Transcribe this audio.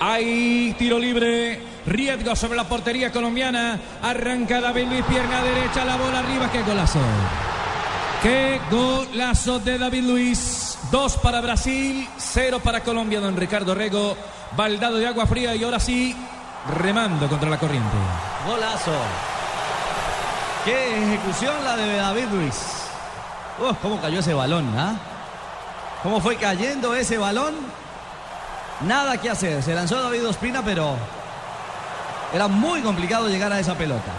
Hay tiro libre, riesgo sobre la portería colombiana. Arranca David Luis, pierna derecha, la bola arriba. ¡Qué golazo! ¡Qué golazo de David Luis! Dos para Brasil, cero para Colombia, don Ricardo Rego. Baldado de agua fría y ahora sí, remando contra la corriente. Golazo. Qué ejecución la de David Luis. Uf, cómo cayó ese balón, ¿ah? ¿Cómo fue cayendo ese balón? Nada que hacer. Se lanzó David Ospina, pero era muy complicado llegar a esa pelota.